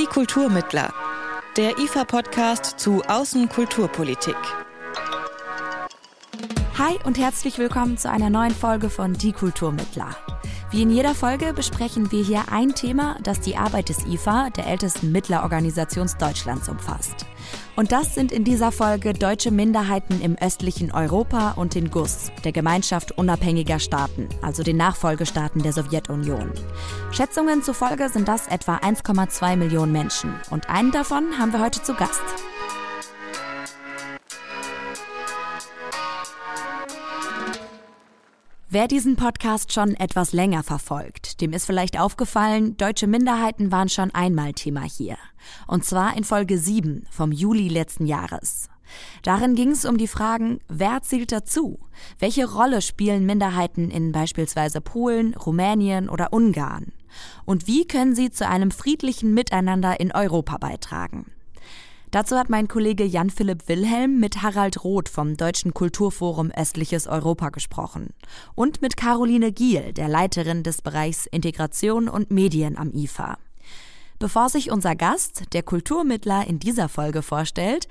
Die Kulturmittler. Der IFA-Podcast zu Außenkulturpolitik. Hi und herzlich willkommen zu einer neuen Folge von Die Kulturmittler. Wie in jeder Folge besprechen wir hier ein Thema, das die Arbeit des IFA, der ältesten Mittlerorganisation Deutschlands, umfasst. Und das sind in dieser Folge deutsche Minderheiten im östlichen Europa und den GUS, der Gemeinschaft unabhängiger Staaten, also den Nachfolgestaaten der Sowjetunion. Schätzungen zufolge sind das etwa 1,2 Millionen Menschen. Und einen davon haben wir heute zu Gast. Wer diesen Podcast schon etwas länger verfolgt, dem ist vielleicht aufgefallen, deutsche Minderheiten waren schon einmal Thema hier. Und zwar in Folge 7 vom Juli letzten Jahres. Darin ging es um die Fragen, wer zählt dazu? Welche Rolle spielen Minderheiten in beispielsweise Polen, Rumänien oder Ungarn? Und wie können sie zu einem friedlichen Miteinander in Europa beitragen? Dazu hat mein Kollege Jan-Philipp Wilhelm mit Harald Roth vom Deutschen Kulturforum Östliches Europa gesprochen und mit Caroline Giel, der Leiterin des Bereichs Integration und Medien am IFA. Bevor sich unser Gast, der Kulturmittler, in dieser Folge vorstellt,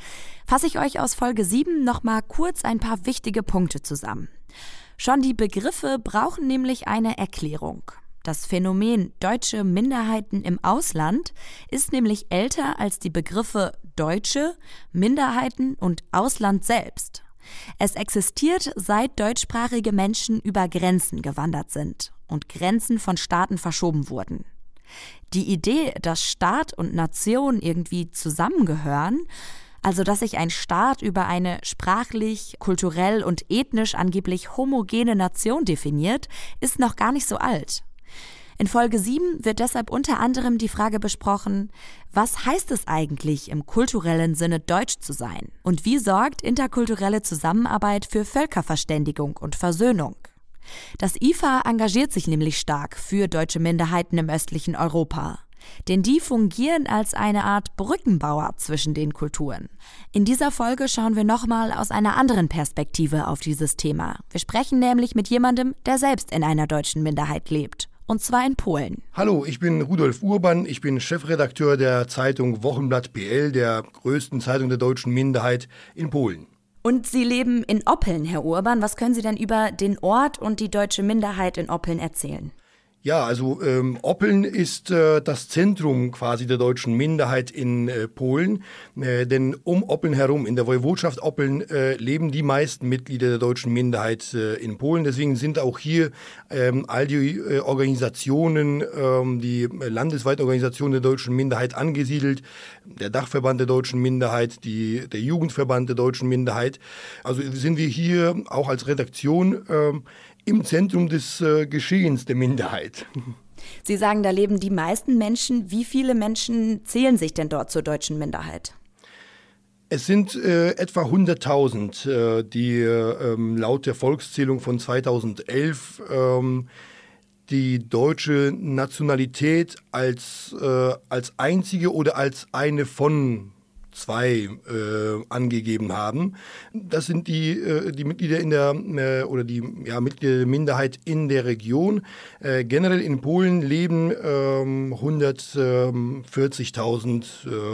fasse ich euch aus Folge 7 nochmal kurz ein paar wichtige Punkte zusammen. Schon die Begriffe brauchen nämlich eine Erklärung. Das Phänomen deutsche Minderheiten im Ausland ist nämlich älter als die Begriffe Deutsche, Minderheiten und Ausland selbst. Es existiert, seit deutschsprachige Menschen über Grenzen gewandert sind und Grenzen von Staaten verschoben wurden. Die Idee, dass Staat und Nation irgendwie zusammengehören, also dass sich ein Staat über eine sprachlich, kulturell und ethnisch angeblich homogene Nation definiert, ist noch gar nicht so alt. In Folge 7 wird deshalb unter anderem die Frage besprochen, was heißt es eigentlich im kulturellen Sinne deutsch zu sein? Und wie sorgt interkulturelle Zusammenarbeit für Völkerverständigung und Versöhnung? Das IFA engagiert sich nämlich stark für deutsche Minderheiten im östlichen Europa. Denn die fungieren als eine Art Brückenbauer zwischen den Kulturen. In dieser Folge schauen wir nochmal aus einer anderen Perspektive auf dieses Thema. Wir sprechen nämlich mit jemandem, der selbst in einer deutschen Minderheit lebt und zwar in Polen. Hallo, ich bin Rudolf Urban, ich bin Chefredakteur der Zeitung Wochenblatt PL, der größten Zeitung der deutschen Minderheit in Polen. Und Sie leben in Oppeln, Herr Urban. Was können Sie denn über den Ort und die deutsche Minderheit in Oppeln erzählen? Ja, also ähm, Oppeln ist äh, das Zentrum quasi der deutschen Minderheit in äh, Polen, äh, denn um Oppeln herum, in der Woiwodschaft Oppeln, äh, leben die meisten Mitglieder der deutschen Minderheit äh, in Polen. Deswegen sind auch hier ähm, all die äh, Organisationen, ähm, die landesweite Organisation der deutschen Minderheit angesiedelt, der Dachverband der deutschen Minderheit, die, der Jugendverband der deutschen Minderheit. Also sind wir hier auch als Redaktion ähm, im Zentrum des äh, Geschehens der Minderheit. Sie sagen, da leben die meisten Menschen. Wie viele Menschen zählen sich denn dort zur deutschen Minderheit? Es sind äh, etwa 100.000, äh, die äh, ähm, laut der Volkszählung von 2011 ähm, die deutsche Nationalität als, äh, als einzige oder als eine von zwei äh, angegeben haben. Das sind die, äh, die Mitglieder in der äh, oder die ja, Mitglieder der Minderheit in der Region. Äh, generell in Polen leben 140.000 ähm,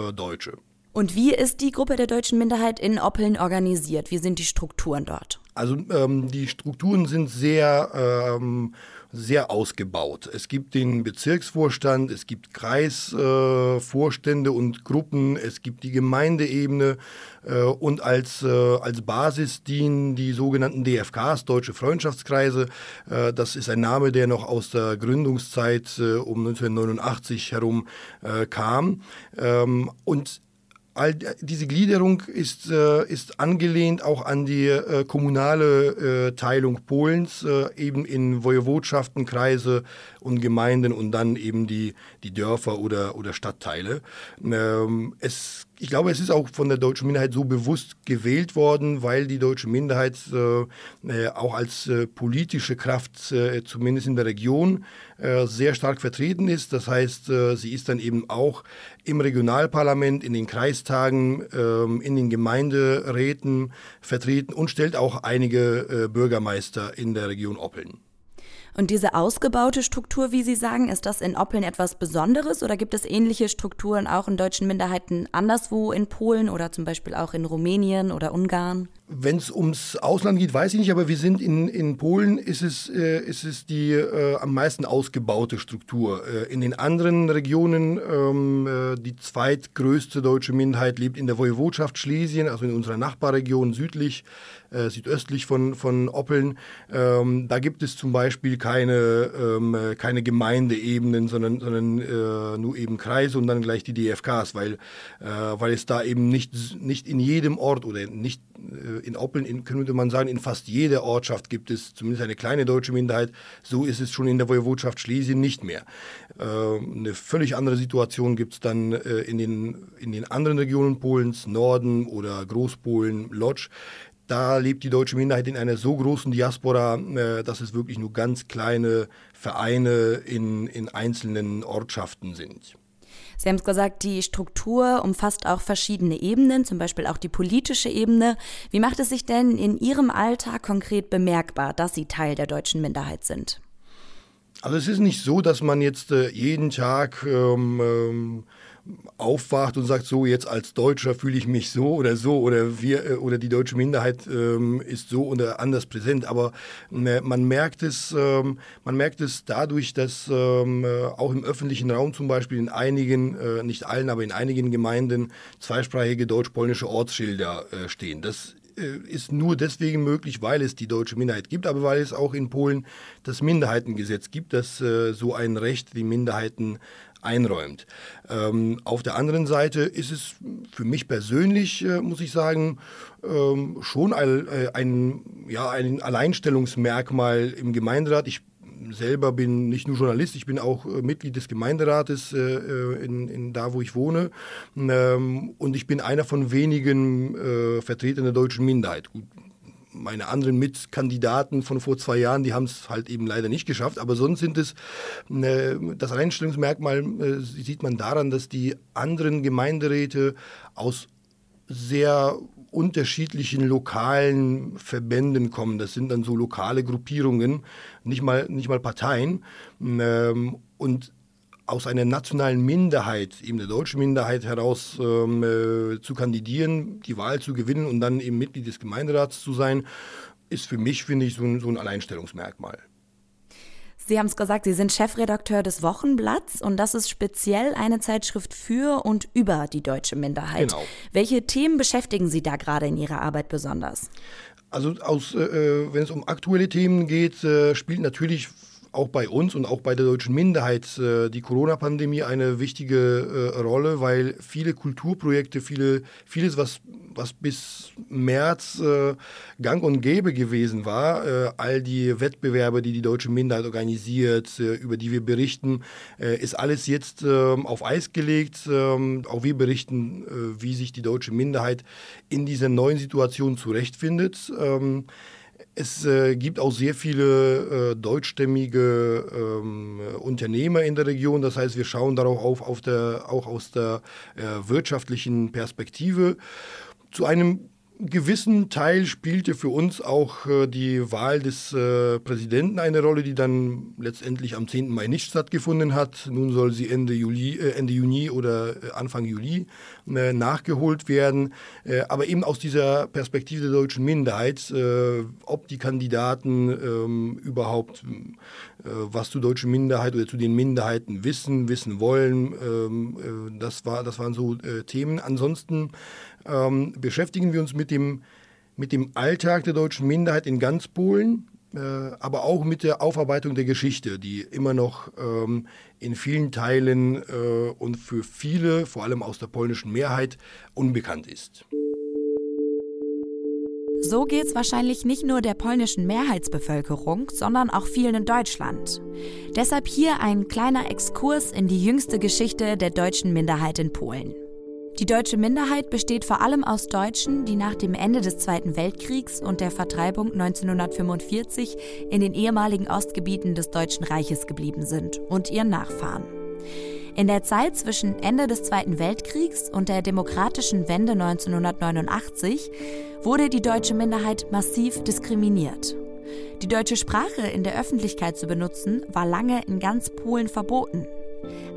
äh, Deutsche. Und wie ist die Gruppe der deutschen Minderheit in Oppeln organisiert? Wie sind die Strukturen dort? Also ähm, die Strukturen sind sehr ähm, sehr ausgebaut. Es gibt den Bezirksvorstand, es gibt Kreisvorstände äh, und Gruppen, es gibt die Gemeindeebene äh, und als, äh, als Basis dienen die sogenannten DFKs, Deutsche Freundschaftskreise. Äh, das ist ein Name, der noch aus der Gründungszeit äh, um 1989 herum äh, kam. Ähm, und all diese Gliederung ist, äh, ist angelehnt auch an die äh, kommunale äh, Teilung Polens, äh, eben in Wojewodschaften, Kreise und Gemeinden und dann eben die, die Dörfer oder, oder Stadtteile. Ähm, es ich glaube, es ist auch von der deutschen Minderheit so bewusst gewählt worden, weil die deutsche Minderheit äh, äh, auch als äh, politische Kraft, äh, zumindest in der Region, äh, sehr stark vertreten ist. Das heißt, äh, sie ist dann eben auch im Regionalparlament, in den Kreistagen, ähm, in den Gemeinderäten vertreten und stellt auch einige Bürgermeister in der Region Oppeln. Und diese ausgebaute Struktur, wie Sie sagen, ist das in Oppeln etwas Besonderes oder gibt es ähnliche Strukturen auch in deutschen Minderheiten anderswo in Polen oder zum Beispiel auch in Rumänien oder Ungarn? Wenn es ums Ausland geht, weiß ich nicht, aber wir sind in, in Polen, ist es, äh, ist es die äh, am meisten ausgebaute Struktur. Äh, in den anderen Regionen, ähm, äh, die zweitgrößte deutsche Minderheit lebt in der Woiwodschaft Schlesien, also in unserer Nachbarregion südlich, äh, südöstlich von, von Oppeln. Ähm, da gibt es zum Beispiel keine, ähm, keine Gemeindeebenen, sondern, sondern äh, nur eben Kreise und dann gleich die DFKs, weil, weil es da eben nicht, nicht in jedem Ort oder nicht äh, in Oppeln, in, könnte man sagen, in fast jeder Ortschaft gibt es zumindest eine kleine deutsche Minderheit. So ist es schon in der Woiwodschaft Schlesien nicht mehr. Äh, eine völlig andere Situation gibt es dann äh, in, den, in den anderen Regionen Polens, Norden oder Großpolen, Lodz. Da lebt die deutsche Minderheit in einer so großen Diaspora, äh, dass es wirklich nur ganz kleine Vereine in, in einzelnen Ortschaften sind. Sie haben es gesagt, die Struktur umfasst auch verschiedene Ebenen, zum Beispiel auch die politische Ebene. Wie macht es sich denn in Ihrem Alltag konkret bemerkbar, dass Sie Teil der deutschen Minderheit sind? Also es ist nicht so, dass man jetzt äh, jeden Tag ähm, ähm, aufwacht und sagt, so jetzt als Deutscher fühle ich mich so oder so oder wir äh, oder die deutsche Minderheit ähm, ist so oder anders präsent. Aber äh, man merkt es, ähm, man merkt es dadurch, dass ähm, äh, auch im öffentlichen Raum zum Beispiel in einigen, äh, nicht allen, aber in einigen Gemeinden zweisprachige deutsch-polnische Ortsschilder äh, stehen. Das ist nur deswegen möglich, weil es die deutsche Minderheit gibt, aber weil es auch in Polen das Minderheitengesetz gibt, das äh, so ein Recht die Minderheiten einräumt. Ähm, auf der anderen Seite ist es für mich persönlich, äh, muss ich sagen, ähm, schon ein, äh, ein, ja, ein Alleinstellungsmerkmal im Gemeinderat. Ich selber bin nicht nur Journalist, ich bin auch äh, Mitglied des Gemeinderates äh, äh in, in, da, wo ich wohne. Ähm, und ich bin einer von wenigen Vertretern der deutschen Minderheit. Gut, meine anderen Mitkandidaten von vor zwei Jahren, die haben es halt eben leider nicht geschafft. Aber sonst sind es, äh, das Alleinstellungsmerkmal äh, sieht man daran, dass die anderen Gemeinderäte aus sehr unterschiedlichen lokalen Verbänden kommen. Das sind dann so lokale Gruppierungen, nicht mal, nicht mal Parteien. Ähm, und aus einer nationalen Minderheit, eben der deutschen Minderheit heraus ähm, äh, zu kandidieren, die Wahl zu gewinnen und dann eben Mitglied des Gemeinderats zu sein, ist für mich, finde ich, so ein, so ein Alleinstellungsmerkmal. Sie haben es gesagt, Sie sind Chefredakteur des Wochenblatts und das ist speziell eine Zeitschrift für und über die deutsche Minderheit. Genau. Welche Themen beschäftigen Sie da gerade in Ihrer Arbeit besonders? Also aus, äh, äh wenn es um aktuelle Themen geht, äh, spielt natürlich auch bei uns und auch bei der deutschen Minderheit äh, die Corona-Pandemie eine wichtige äh, Rolle, weil viele Kulturprojekte, viele, vieles, was, was bis März äh, gang und gäbe gewesen war, äh, all die Wettbewerbe, die die deutsche Minderheit organisiert, äh, über die wir berichten, äh, ist alles jetzt ähm, auf Eis gelegt. Ähm, auch wir berichten, wie sich die deutsche Minderheit in dieser neuen Situation zurechtfindet. Es äh, gibt auch sehr viele äh, deutschstämmige ähm, Unternehmer in der Region. Das heißt, wir schauen darauf auf, auf der, auch aus der äh, wirtschaftlichen Perspektive. Zu einem gewissen Teil spielte für uns auch äh, die Wahl des äh, Präsidenten eine Rolle, die dann letztendlich am 10. Mai nicht stattgefunden hat. Nun soll sie Ende, Juli, äh, Ende Juni oder Anfang Juli nachgeholt werden. Aber eben aus dieser Perspektive der deutschen Minderheit, ob die Kandidaten ähm, überhaupt was zur deutschen Minderheit oder zu den Minderheiten wissen, wissen wollen. Ähm, das, war, das waren so Themen. Ansonsten ähm, beschäftigen wir uns mit dem, mit dem Alltag der deutschen Minderheit in ganz Polen, äh, aber auch mit der Aufarbeitung der Geschichte, die immer noch ähm, in vielen Teilen äh, und für viele, vor allem aus der polnischen Mehrheit, unbekannt ist. So geht es wahrscheinlich nicht nur der polnischen Mehrheitsbevölkerung, sondern auch vielen in Deutschland. Deshalb hier ein kleiner Exkurs in die jüngste Geschichte der deutschen Minderheit in Polen. Die deutsche Minderheit besteht vor allem aus Deutschen, die nach dem Ende des Zweiten Weltkriegs und der Vertreibung 1945 in den ehemaligen Ostgebieten des Deutschen Reiches geblieben sind und ihren Nachfahren. In der Zeit zwischen Ende des Zweiten Weltkriegs und der demokratischen Wende 1989 wurde die deutsche Minderheit massiv diskriminiert. Die deutsche Sprache in der Öffentlichkeit zu benutzen, war lange in ganz Polen verboten.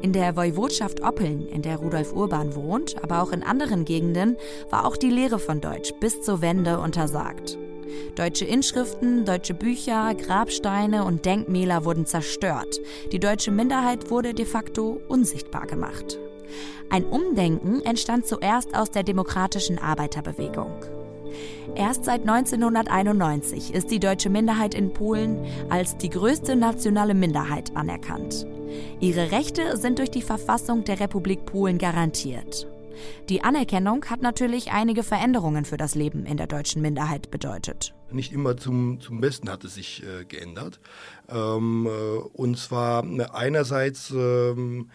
In der Woiwodschaft Oppeln, in der Rudolf Urban wohnt, aber auch in anderen Gegenden, war auch die Lehre von Deutsch bis zur Wende untersagt. Deutsche Inschriften, deutsche Bücher, Grabsteine und Denkmäler wurden zerstört. Die deutsche Minderheit wurde de facto unsichtbar gemacht. Ein Umdenken entstand zuerst aus der demokratischen Arbeiterbewegung. Erst seit 1991 ist die deutsche Minderheit in Polen als die größte nationale Minderheit anerkannt. Ihre Rechte sind durch die Verfassung der Republik Polen garantiert. Die Anerkennung hat natürlich einige Veränderungen für das Leben in der deutschen Minderheit bedeutet. Nicht immer zum, zum Besten hat es sich äh, geändert. Ähm, äh, und zwar äh, einerseits ähm,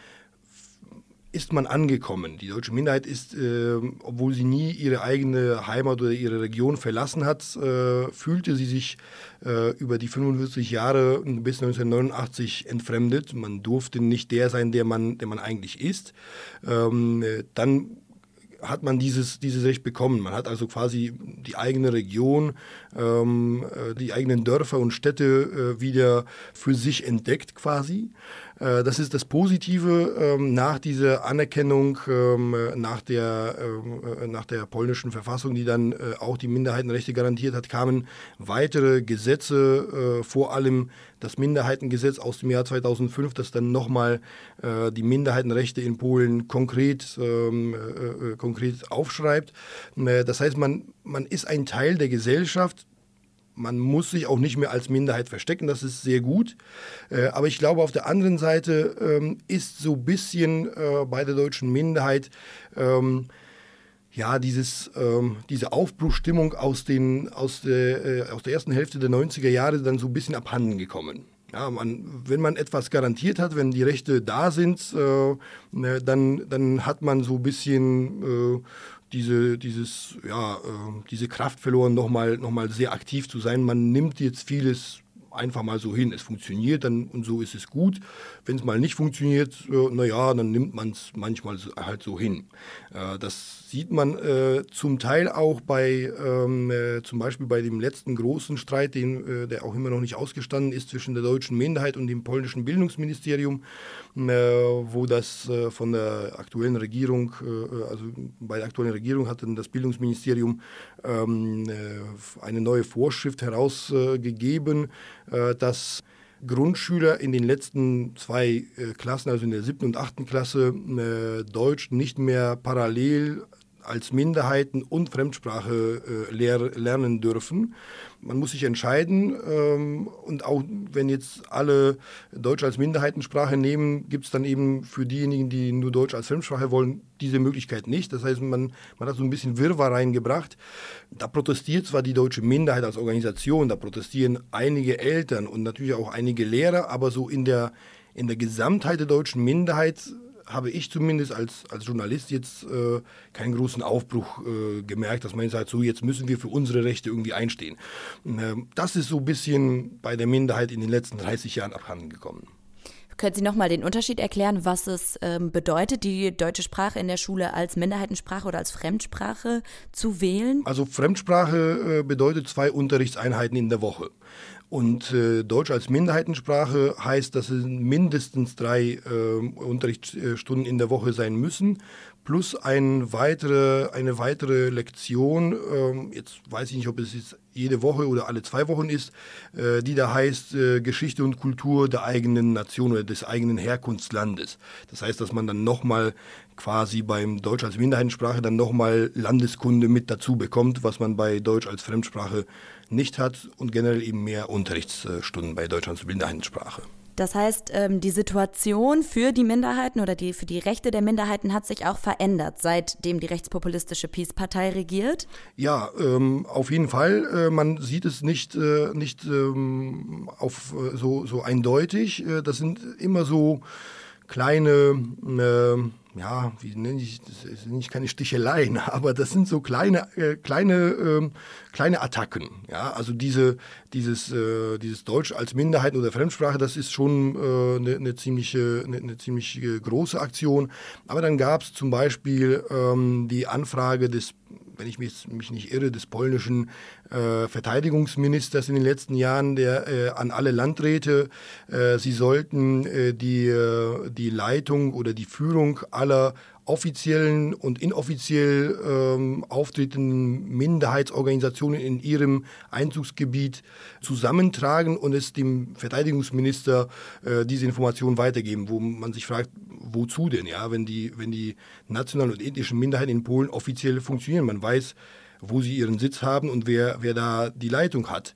ist man angekommen. Die deutsche Minderheit ist, äh, obwohl sie nie ihre eigene Heimat oder ihre Region verlassen hat, äh, fühlte sie sich äh, über die 45 Jahre bis 1989 entfremdet. Man durfte nicht der sein, der man, der man eigentlich ist. Ähm, dann hat man dieses, dieses Recht bekommen. Man hat also quasi die eigene Region, ähm, äh, die eigenen Dörfer und Städte äh, wieder für sich entdeckt quasi. Äh, das ist das Positive ähm, nach dieser Anerkennung, ähm, nach, der, ähm, äh, nach der polnischen Verfassung, die dann äh, auch die Minderheitenrechte garantiert hat, kamen weitere Gesetze, vor allem das Minderheitengesetz aus dem Jahr 2005, das dann nochmal die Minderheitenrechte in Polen konkret, konkret aufschreibt. das heißt, man, man ist ein Teil der Gesellschaft, man muss sich auch nicht mehr als Minderheit verstecken, das ist sehr gut. Äh, aber ich glaube, auf der anderen Seite ähm, ist so ein bisschen äh, bei der deutschen Minderheit ähm, ja, dieses, ähm, diese Aufbruchstimmung aus, den, aus, der, äh, aus der ersten Hälfte der 90er Jahre dann so ein bisschen abhanden gekommen. Ja, man, wenn man etwas garantiert hat, wenn die Rechte da sind, äh, ne, dann, dann hat man so ein bisschen diese, dieses, ja, äh, diese Kraft verloren, nochmal noch mal sehr aktiv zu sein. Man nimmt jetzt vieles einfach mal so hin. Es funktioniert dann und so ist es gut. Wenn es mal nicht funktioniert, äh, naja, dann nimmt man es manchmal halt so hin. Äh, das sieht man äh, zum Teil auch bei, ähm, äh, zum Beispiel bei dem letzten großen Streit, den, äh, der auch immer noch nicht ausgestanden ist zwischen der deutschen Minderheit und dem polnischen Bildungsministerium, äh, wo das von der aktuellen Regierung, also bei der aktuellen Regierung hat dann das Bildungsministerium ähm, eine neue Vorschrift herausgegeben, dass Grundschüler in den letzten zwei äh, Klassen, also in der siebten und achten Klasse, äh, Deutsch nicht mehr parallel als Minderheiten und Fremdsprache äh, lehr lernen dürfen. Man muss sich entscheiden ähm, und auch wenn jetzt alle Deutsch als Minderheitensprache nehmen, gibt es dann eben für diejenigen, die nur Deutsch als Fremdsprache wollen, diese Möglichkeit nicht. Das heißt, man, man hat so ein bisschen Wirrwarr reingebracht. Da protestiert zwar die deutsche Minderheit als Organisation, da protestieren einige Eltern und natürlich auch einige Lehrer, aber so in der, in der Gesamtheit der deutschen Minderheit habe ich zumindest als, als Journalist jetzt äh, keinen großen Aufbruch äh, gemerkt, dass man sagt, so jetzt müssen wir für unsere Rechte irgendwie einstehen. Äh, das ist so ein bisschen bei der Minderheit in den letzten 30 Jahren abhanden gekommen. Können Sie nochmal den Unterschied erklären, was es ähm, bedeutet, die deutsche Sprache in der Schule als Minderheitensprache oder als Fremdsprache zu wählen? Also Fremdsprache äh, bedeutet zwei Unterrichtseinheiten in der Woche. Und äh, Deutsch als Minderheitensprache heißt, dass es mindestens drei äh, Unterrichtsstunden in der Woche sein müssen, plus ein weitere, eine weitere Lektion, äh, jetzt weiß ich nicht, ob es jetzt jede Woche oder alle zwei Wochen ist, äh, die da heißt äh, Geschichte und Kultur der eigenen Nation oder des eigenen Herkunftslandes. Das heißt, dass man dann nochmal quasi beim Deutsch als Minderheitensprache dann nochmal Landeskunde mit dazu bekommt, was man bei Deutsch als Fremdsprache nicht hat und generell eben mehr Unterrichtsstunden bei Deutsch als Minderheitensprache. Das heißt, ähm, die Situation für die Minderheiten oder die, für die Rechte der Minderheiten hat sich auch verändert, seitdem die rechtspopulistische Peace-Partei regiert? Ja, ähm, auf jeden Fall. Äh, man sieht es nicht, äh, nicht ähm, auf, äh, so, so eindeutig. Das sind immer so kleine, äh, ja, wie nenne ich das, sind nicht keine Sticheleien, aber das sind so kleine, äh, kleine, äh, kleine Attacken. Ja, also diese, dieses, äh, dieses Deutsch als Minderheit oder Fremdsprache, das ist schon eine äh, ne ziemliche, eine ne ziemlich große Aktion. Aber dann gab es zum Beispiel ähm, die Anfrage des wenn ich mich, mich nicht irre, des polnischen äh, Verteidigungsministers in den letzten Jahren, der äh, an alle Landräte, äh, sie sollten äh, die, äh, die Leitung oder die Führung aller offiziellen und inoffiziell ähm, auftretenden Minderheitsorganisationen in ihrem Einzugsgebiet zusammentragen und es dem Verteidigungsminister äh, diese Informationen weitergeben, wo man sich fragt, wozu denn, ja, wenn die, wenn die nationalen und ethnischen Minderheiten in Polen offiziell funktionieren. Man weiß, wo sie ihren Sitz haben und wer, wer da die Leitung hat.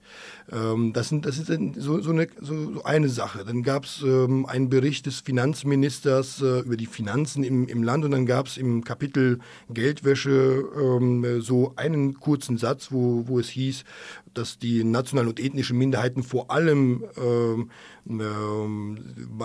Ähm, das, sind, das ist so, so, eine, so eine Sache. Dann gab es ähm, einen Bericht des Finanzministers äh, über die Finanzen im, im Land und dann gab es im Kapitel Geldwäsche ähm, so einen kurzen Satz, wo, wo es hieß, dass die nationalen und ethnischen Minderheiten vor allem ähm, ähm,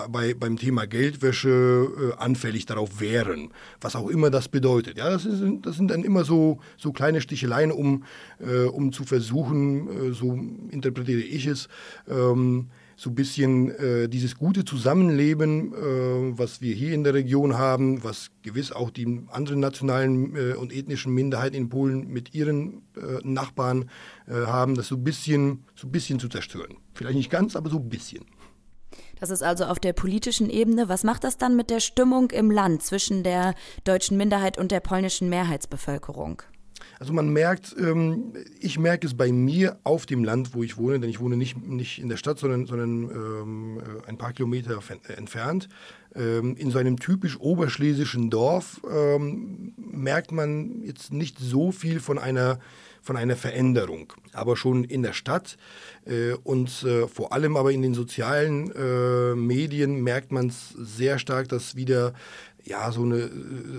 bei, beim Thema Geldwäsche äh, anfällig darauf wären, was auch immer das bedeutet. Ja, das, ist, das sind dann immer so, so kleine Sticheleien, um, äh, um zu versuchen, äh, so interpretiere ich es, ähm, so ein bisschen äh, dieses gute Zusammenleben, äh, was wir hier in der Region haben, was gewiss auch die anderen nationalen äh, und ethnischen Minderheiten in Polen mit ihren äh, Nachbarn äh, haben, das so ein bisschen, so ein bisschen zu zerstören. Vielleicht nicht ganz, aber so ein bisschen. Das ist also auf der politischen Ebene. Was macht das dann mit der Stimmung im Land zwischen der deutschen Minderheit und der polnischen Mehrheitsbevölkerung? Also man merkt, ähm, ich merke es bei mir auf dem Land, wo ich wohne, denn ich wohne nicht, nicht in der Stadt, sondern, sondern ähm, äh, ein paar Kilometer äh, entfernt. Ähm, in so einem typisch oberschlesischen Dorf ähm, merkt man jetzt nicht so viel von einer von einer Veränderung. Aber schon in der Stadt äh, und äh, vor allem aber in den sozialen äh, Medien merkt man es sehr stark, dass wieder ja, so eine,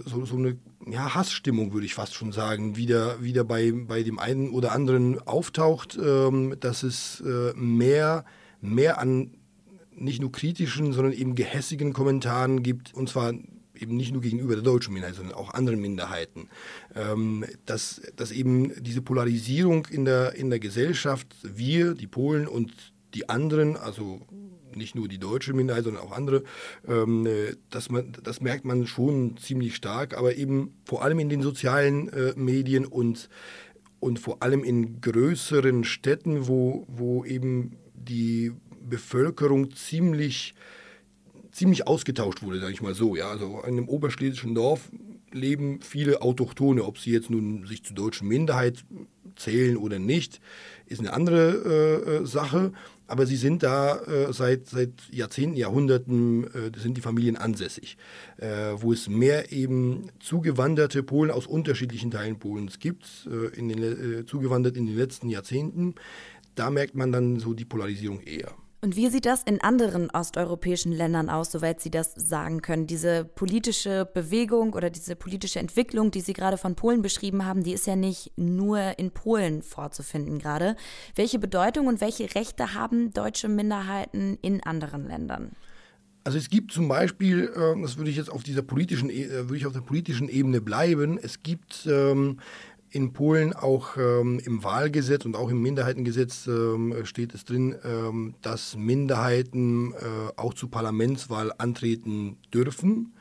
so, so eine ja, Hassstimmung, würde ich fast schon sagen, wieder, wieder bei, bei dem einen oder anderen auftaucht, ähm, dass es äh, mehr, mehr an nicht nur kritischen, sondern eben gehässigen Kommentaren gibt, und zwar eben nicht nur gegenüber der deutschen Minderheit, sondern auch anderen Minderheiten. Ähm, dass, dass eben diese Polarisierung in der, in der Gesellschaft, wir, die Polen und die anderen, also nicht nur die deutsche Minderheit, sondern auch andere, ähm, das, man, das merkt man schon ziemlich stark, aber eben vor allem in den sozialen äh, Medien und, und vor allem in größeren Städten, wo, wo eben die Bevölkerung ziemlich, ziemlich ausgetauscht wurde, sage ich mal so. Ja? Also in einem oberschlesischen Dorf leben viele Autochtone, ob sie jetzt nun sich zur deutschen Minderheit zählen oder nicht, ist eine andere äh, äh Sache aber sie sind da äh, seit, seit Jahrzehnten, Jahrhunderten, äh, sind die Familien ansässig, äh, wo es mehr eben zugewanderte Polen aus unterschiedlichen Teilen Polens gibt, äh, in den, zugewandert in den letzten Jahrzehnten. Da merkt man dann so die Polarisierung eher. Und wie sieht das in anderen osteuropäischen Ländern aus, soweit Sie das sagen können? Diese politische Bewegung oder diese politische Entwicklung, die Sie gerade von Polen beschrieben haben, die ist ja nicht nur in Polen vorzufinden gerade. Welche Bedeutung und welche Rechte haben deutsche Minderheiten in anderen Ländern? Also es gibt zum Beispiel, äh, das würde ich jetzt auf dieser politischen, e, äh, würde ich auf der politischen Ebene bleiben. Es gibt ähm, in Polen auch ähm, im Wahlgesetz und auch im Minderheitengesetz ähm, steht es drin, ähm, dass Minderheiten äh, auch zur Parlamentswahl antreten dürfen,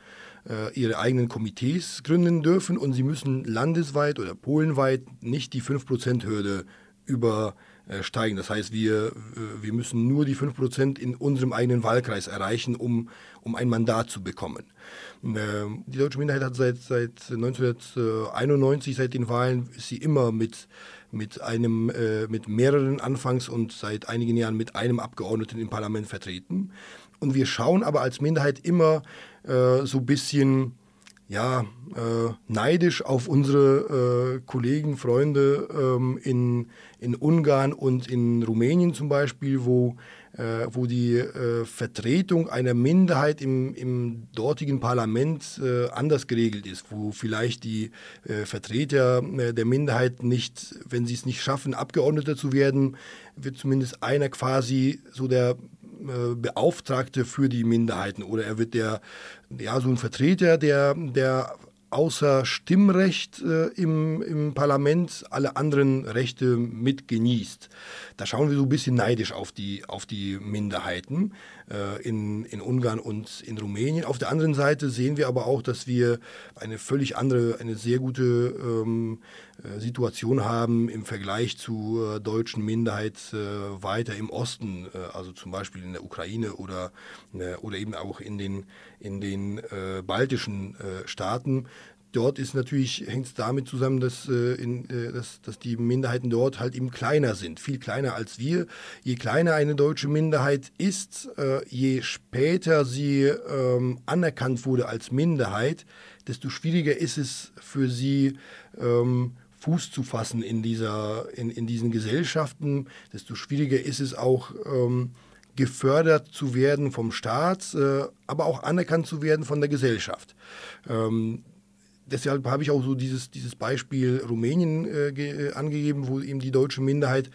äh, ihre eigenen Komitees gründen dürfen und sie müssen landesweit oder polenweit nicht die 5%-Hürde über äh, steigen. Das heißt, wir, äh, wir müssen nur die 5% in unserem eigenen Wahlkreis erreichen, um, um ein Mandat zu bekommen. Ähm, die deutsche Minderheit hat seit, seit 1991, seit den Wahlen, ist sie immer mit, mit, einem, äh, mit mehreren anfangs und seit einigen Jahren mit einem Abgeordneten im Parlament vertreten. Und wir schauen aber als Minderheit immer äh, so ein bisschen ja, äh, neidisch auf unsere äh, Kollegen, Freunde ähm, in, in Ungarn und in Rumänien zum Beispiel, wo, äh, wo die äh, Vertretung einer Minderheit im, im dortigen Parlament äh, anders geregelt ist, wo vielleicht die äh, Vertreter der Minderheit nicht, wenn sie es nicht schaffen, Abgeordneter zu werden, wird zumindest einer quasi so der äh, Beauftragte für die Minderheiten oder er wird der, ja, so ein Vertreter, der, der außer Stimmrecht äh, im, im Parlament alle anderen Rechte mit genießt. Da schauen wir so ein bisschen neidisch auf die, auf die Minderheiten. Äh, in, in Ungarn und in Rumänien. Auf der anderen Seite sehen wir aber auch, dass wir eine völlig andere, eine sehr gute ähm, äh, Situation haben im Vergleich zur deutschen Minderheit äh, weiter im Osten, äh, also zum Beispiel in der Ukraine oder, äh, oder eben auch in den, in den baltischen Staaten dort ist natürlich, hängt es damit zusammen, dass, äh, in, äh, dass, dass die Minderheiten dort halt eben kleiner sind, viel kleiner als wir. Je kleiner eine deutsche Minderheit ist, äh, je später sie ähm, anerkannt wurde als Minderheit, desto schwieriger ist es für sie, ähm, Fuß zu fassen in, dieser, in, in diesen Gesellschaften, desto schwieriger ist es auch, ähm, gefördert zu werden vom Staat, äh, aber auch anerkannt zu werden von der Gesellschaft. Ähm, deshalb habe ich auch so dieses, dieses Beispiel Rumänien äh, äh, angegeben, wo eben die deutsche Minderheit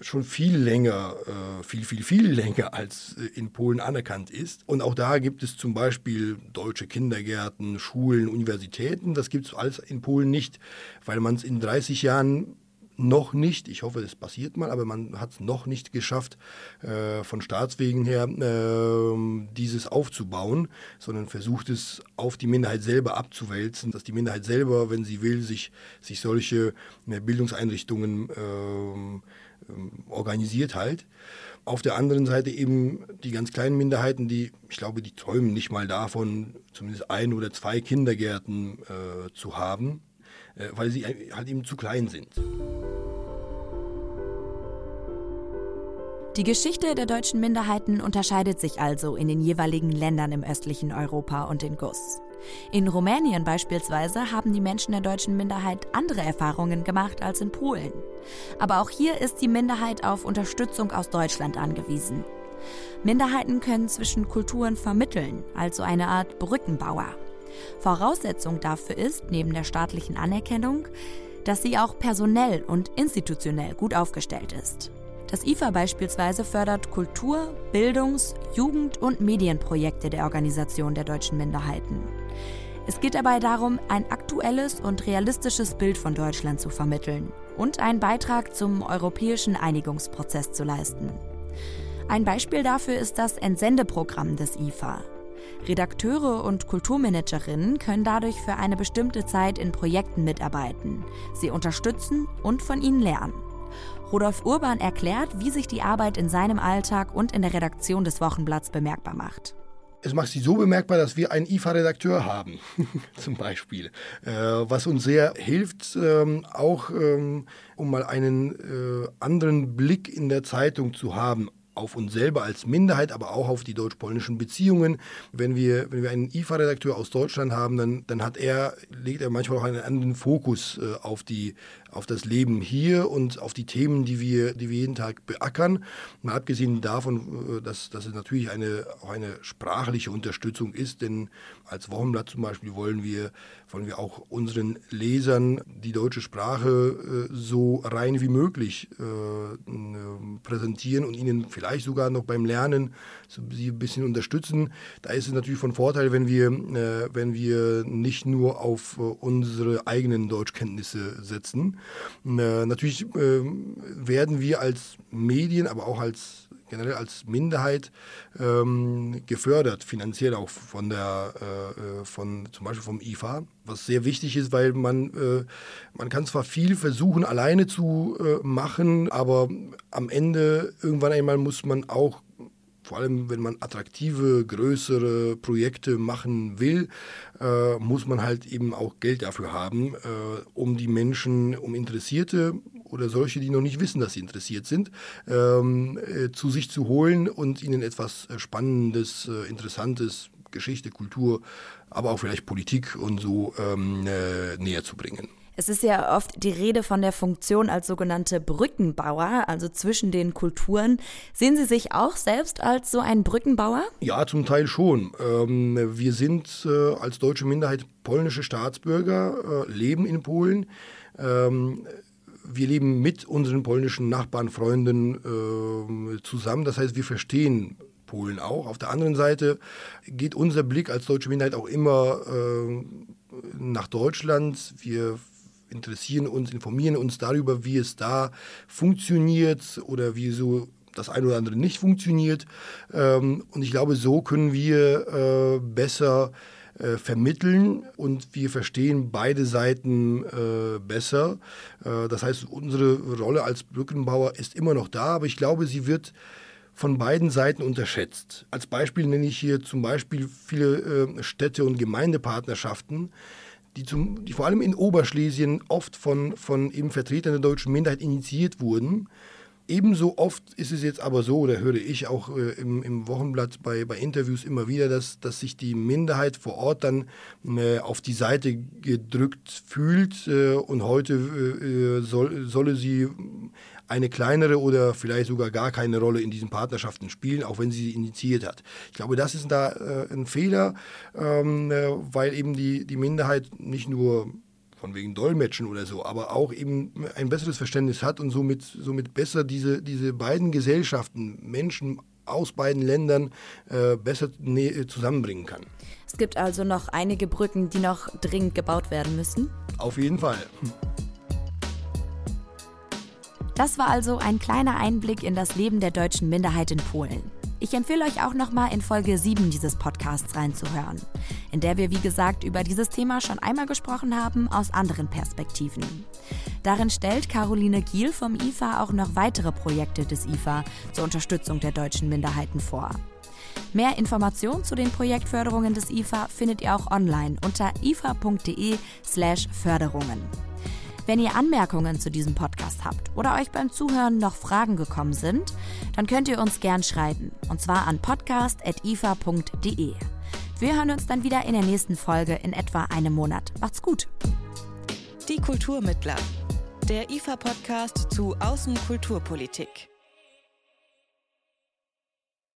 schon viel länger, äh, viel, viel, viel länger als äh, in Polen anerkannt ist. Und auch da gibt es zum Beispiel deutsche Kindergärten, Schulen, Universitäten. Das gibt es alles in Polen nicht, weil man es in 30 Jahren noch nicht, ich hoffe, es passiert mal, aber man hat es noch nicht geschafft, äh, von Staatswegen her äh, dieses aufzubauen, sondern versucht es auf die Minderheit selber abzuwälzen, dass die Minderheit selber, wenn sie will, sich, sich solche äh, Bildungseinrichtungen ähm, ähm, organisiert halt. Auf der anderen Seite eben die ganz kleinen Minderheiten, die, ich glaube, die träumen nicht mal davon, zumindest ein oder zwei Kindergärten äh, zu haben, weil sie halt eben zu klein sind. Die Geschichte der deutschen Minderheiten unterscheidet sich also in den jeweiligen Ländern im östlichen Europa und in Guss. In Rumänien beispielsweise haben die Menschen der deutschen Minderheit andere Erfahrungen gemacht als in Polen. Aber auch hier ist die Minderheit auf Unterstützung aus Deutschland angewiesen. Minderheiten können zwischen Kulturen vermitteln, also eine Art Brückenbauer. Voraussetzung dafür ist, neben der staatlichen Anerkennung, dass sie auch personell und institutionell gut aufgestellt ist. Das IFA beispielsweise fördert Kultur-, Bildungs-, Jugend- und Medienprojekte der Organisation der deutschen Minderheiten. Es geht dabei darum, ein aktuelles und realistisches Bild von Deutschland zu vermitteln und einen Beitrag zum europäischen Einigungsprozess zu leisten. Ein Beispiel dafür ist das Entsendeprogramm des IFA. Redakteure und Kulturmanagerinnen können dadurch für eine bestimmte Zeit in Projekten mitarbeiten, sie unterstützen und von ihnen lernen. Rudolf Urban erklärt, wie sich die Arbeit in seinem Alltag und in der Redaktion des Wochenblatts bemerkbar macht. Es macht sich so bemerkbar, dass wir einen IFA-Redakteur haben, zum Beispiel, äh, was uns sehr hilft, ähm, auch ähm, um mal einen äh, anderen Blick in der Zeitung zu haben auf uns selber als Minderheit, aber auch auf die deutsch-polnischen Beziehungen. Wenn wir, wenn wir einen IFA-Redakteur aus Deutschland haben, dann, dann hat er, legt er manchmal auch einen anderen Fokus äh, auf, die, auf das Leben hier und auf die Themen, die wir, die wir jeden Tag beackern. Mal abgesehen davon, äh, dass, dass es natürlich eine, auch eine sprachliche Unterstützung ist, denn als Wochenblatt zum Beispiel wollen wir, wollen wir auch unseren Lesern die deutsche Sprache äh, so rein wie möglich äh, präsentieren und ihnen vielleicht sogar noch beim Lernen sie ein bisschen unterstützen. Da ist es natürlich von Vorteil, wenn wir, äh, wenn wir nicht nur auf äh, unsere eigenen Deutschkenntnisse setzen. Äh, natürlich ähm, werden wir als Medien, aber auch als generell als Minderheit ähm, gefördert, finanziell auch von der, äh, äh von zum Beispiel vom IFA, was sehr wichtig ist, weil man, äh, man kann zwar viel versuchen alleine zu äh, machen, aber am Ende irgendwann einmal muss man auch vor allem wenn man attraktive, größere Projekte machen will, äh, muss man halt eben auch Geld dafür haben, äh, um die Menschen, um Interessierte oder solche, die noch nicht wissen, dass sie interessiert sind, ähm, äh, zu sich zu holen und ihnen etwas Spannendes, äh, Interessantes, Geschichte, Kultur, aber auch vielleicht Politik und so ähm, äh, näher zu bringen. Es ist ja oft die Rede von der Funktion als sogenannte Brückenbauer, also zwischen den Kulturen. Sehen Sie sich auch selbst als so ein Brückenbauer? Ja, zum Teil schon. Ähm, wir sind äh, als deutsche Minderheit polnische Staatsbürger, äh, leben in Polen. Ähm, wir leben mit unseren polnischen Nachbarn, Freunden äh, zusammen. Das heißt, wir verstehen Polen auch. Auf der anderen Seite geht unser Blick als deutsche Minderheit auch immer äh, nach Deutschland. Wir interessieren uns, informieren uns darüber, wie es da funktioniert oder wie so das eine oder andere nicht funktioniert. Ähm, und ich glaube, so können wir äh, besser äh, vermitteln und wir verstehen beide Seiten äh, besser. Äh, das heißt, unsere Rolle als Brückenbauer ist immer noch da, aber ich glaube, sie wird von beiden Seiten unterschätzt. Als Beispiel nenne ich hier zum Beispiel viele äh, Städte- und Gemeindepartnerschaften, die, zum, die vor allem in Oberschlesien oft von, von eben Vertretern der deutschen Minderheit initiiert wurden. Ebenso oft ist es jetzt aber so, da höre ich auch äh, im, im, Wochenblatt bei, bei Interviews immer wieder, dass, dass sich die Minderheit vor Ort dann äh, auf die Seite gedrückt fühlt äh, und heute äh, soll, solle sie eine kleinere oder vielleicht sogar gar keine Rolle in diesen Partnerschaften spielen, auch wenn sie sie initiiert hat. Ich glaube, das ist da äh, ein Fehler, ähm, äh, weil eben die, die Minderheit nicht nur von wegen Dolmetschen oder so, aber auch eben ein besseres Verständnis hat und somit, somit besser diese, diese beiden Gesellschaften, Menschen aus beiden Ländern äh, besser zusammenbringen kann. Es gibt also noch einige Brücken, die noch dringend gebaut werden müssen? Auf jeden Fall. Das war also ein kleiner Einblick in das Leben der deutschen Minderheit in Polen. Ich empfehle euch auch nochmal in Folge 7 dieses Podcasts reinzuhören, in der wir wie gesagt über dieses Thema schon einmal gesprochen haben aus anderen Perspektiven. Darin stellt Caroline Giel vom IFA auch noch weitere Projekte des IFA zur Unterstützung der deutschen Minderheiten vor. Mehr Informationen zu den Projektförderungen des IFA findet ihr auch online unter ifa.de/förderungen. Wenn ihr Anmerkungen zu diesem Podcast habt oder euch beim Zuhören noch Fragen gekommen sind, dann könnt ihr uns gern schreiben. Und zwar an podcast.ifa.de. Wir hören uns dann wieder in der nächsten Folge in etwa einem Monat. Macht's gut. Die Kulturmittler. Der IFA-Podcast zu Außenkulturpolitik.